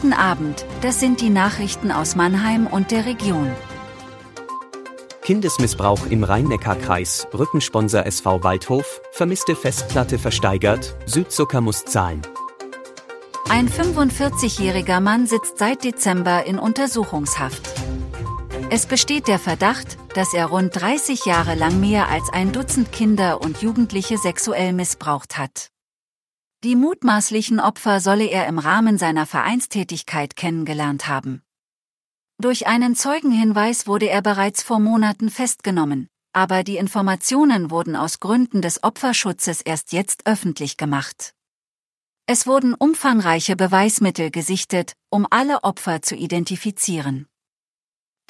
Guten Abend, das sind die Nachrichten aus Mannheim und der Region. Kindesmissbrauch im Rhein-Neckar-Kreis, Rückensponsor SV Waldhof, vermisste Festplatte versteigert, Südzucker muss zahlen. Ein 45-jähriger Mann sitzt seit Dezember in Untersuchungshaft. Es besteht der Verdacht, dass er rund 30 Jahre lang mehr als ein Dutzend Kinder und Jugendliche sexuell missbraucht hat. Die mutmaßlichen Opfer solle er im Rahmen seiner Vereinstätigkeit kennengelernt haben. Durch einen Zeugenhinweis wurde er bereits vor Monaten festgenommen, aber die Informationen wurden aus Gründen des Opferschutzes erst jetzt öffentlich gemacht. Es wurden umfangreiche Beweismittel gesichtet, um alle Opfer zu identifizieren.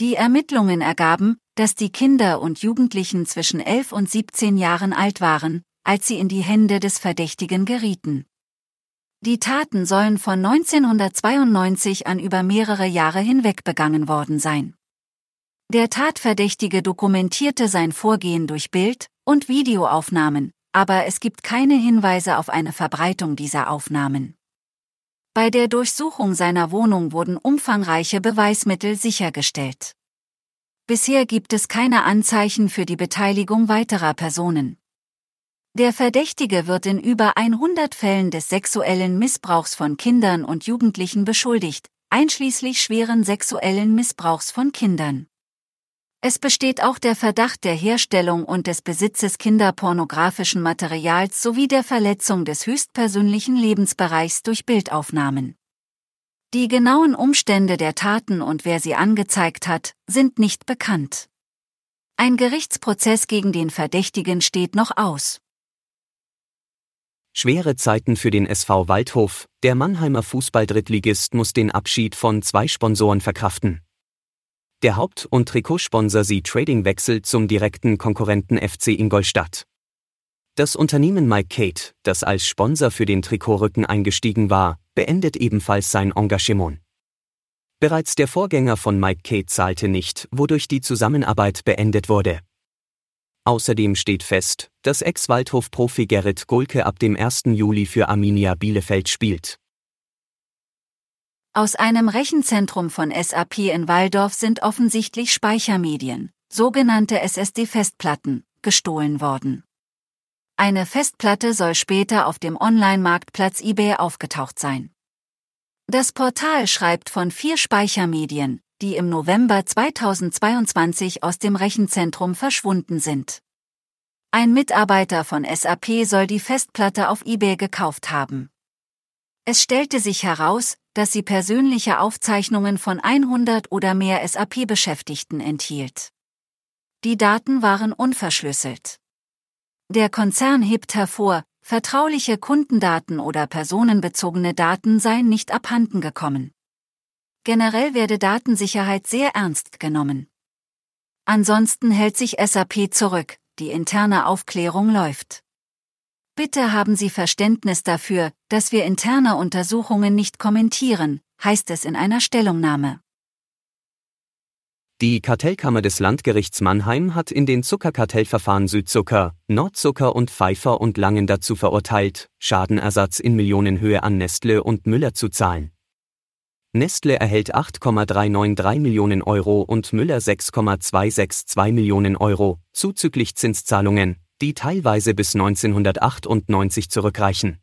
Die Ermittlungen ergaben, dass die Kinder und Jugendlichen zwischen 11 und 17 Jahren alt waren, als sie in die Hände des Verdächtigen gerieten. Die Taten sollen von 1992 an über mehrere Jahre hinweg begangen worden sein. Der Tatverdächtige dokumentierte sein Vorgehen durch Bild- und Videoaufnahmen, aber es gibt keine Hinweise auf eine Verbreitung dieser Aufnahmen. Bei der Durchsuchung seiner Wohnung wurden umfangreiche Beweismittel sichergestellt. Bisher gibt es keine Anzeichen für die Beteiligung weiterer Personen. Der Verdächtige wird in über 100 Fällen des sexuellen Missbrauchs von Kindern und Jugendlichen beschuldigt, einschließlich schweren sexuellen Missbrauchs von Kindern. Es besteht auch der Verdacht der Herstellung und des Besitzes kinderpornografischen Materials sowie der Verletzung des höchstpersönlichen Lebensbereichs durch Bildaufnahmen. Die genauen Umstände der Taten und wer sie angezeigt hat, sind nicht bekannt. Ein Gerichtsprozess gegen den Verdächtigen steht noch aus. Schwere Zeiten für den SV Waldhof, der Mannheimer Fußball-Drittligist muss den Abschied von zwei Sponsoren verkraften. Der Haupt- und Trikotsponsor Sie Trading wechselt zum direkten Konkurrenten FC Ingolstadt. Das Unternehmen Mike Kate, das als Sponsor für den Trikotrücken eingestiegen war, beendet ebenfalls sein Engagement. Bereits der Vorgänger von Mike Kate zahlte nicht, wodurch die Zusammenarbeit beendet wurde. Außerdem steht fest, dass Ex-Waldhof-Profi Gerrit Gulke ab dem 1. Juli für Arminia Bielefeld spielt. Aus einem Rechenzentrum von SAP in Waldorf sind offensichtlich Speichermedien, sogenannte SSD-Festplatten, gestohlen worden. Eine Festplatte soll später auf dem Online-Marktplatz eBay aufgetaucht sein. Das Portal schreibt von vier Speichermedien, die im November 2022 aus dem Rechenzentrum verschwunden sind. Ein Mitarbeiter von SAP soll die Festplatte auf eBay gekauft haben. Es stellte sich heraus, dass sie persönliche Aufzeichnungen von 100 oder mehr SAP-Beschäftigten enthielt. Die Daten waren unverschlüsselt. Der Konzern hebt hervor, vertrauliche Kundendaten oder personenbezogene Daten seien nicht abhanden gekommen. Generell werde Datensicherheit sehr ernst genommen. Ansonsten hält sich SAP zurück, die interne Aufklärung läuft. Bitte haben Sie Verständnis dafür, dass wir interne Untersuchungen nicht kommentieren, heißt es in einer Stellungnahme. Die Kartellkammer des Landgerichts Mannheim hat in den Zuckerkartellverfahren Südzucker, Nordzucker und Pfeiffer und Langen dazu verurteilt, Schadenersatz in Millionenhöhe an Nestle und Müller zu zahlen. Nestle erhält 8,393 Millionen Euro und Müller 6,262 Millionen Euro, zuzüglich Zinszahlungen, die teilweise bis 1998 zurückreichen.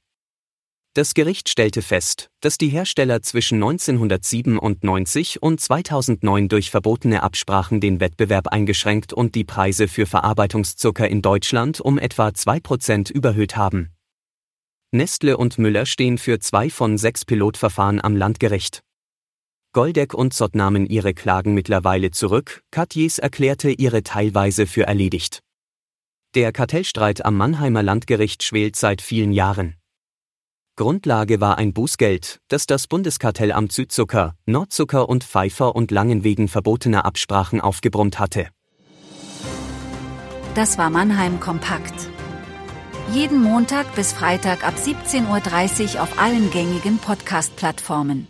Das Gericht stellte fest, dass die Hersteller zwischen 1997 und 2009 durch verbotene Absprachen den Wettbewerb eingeschränkt und die Preise für Verarbeitungszucker in Deutschland um etwa 2% überhöht haben. Nestle und Müller stehen für zwei von sechs Pilotverfahren am Landgericht. Goldeck und Zott nahmen ihre Klagen mittlerweile zurück, Katjes erklärte ihre teilweise für erledigt. Der Kartellstreit am Mannheimer Landgericht schwelt seit vielen Jahren. Grundlage war ein Bußgeld, das das Bundeskartellamt Südzucker, Nordzucker und Pfeiffer und Langen wegen verbotener Absprachen aufgebrummt hatte. Das war Mannheim Kompakt. Jeden Montag bis Freitag ab 17.30 Uhr auf allen gängigen Podcast-Plattformen.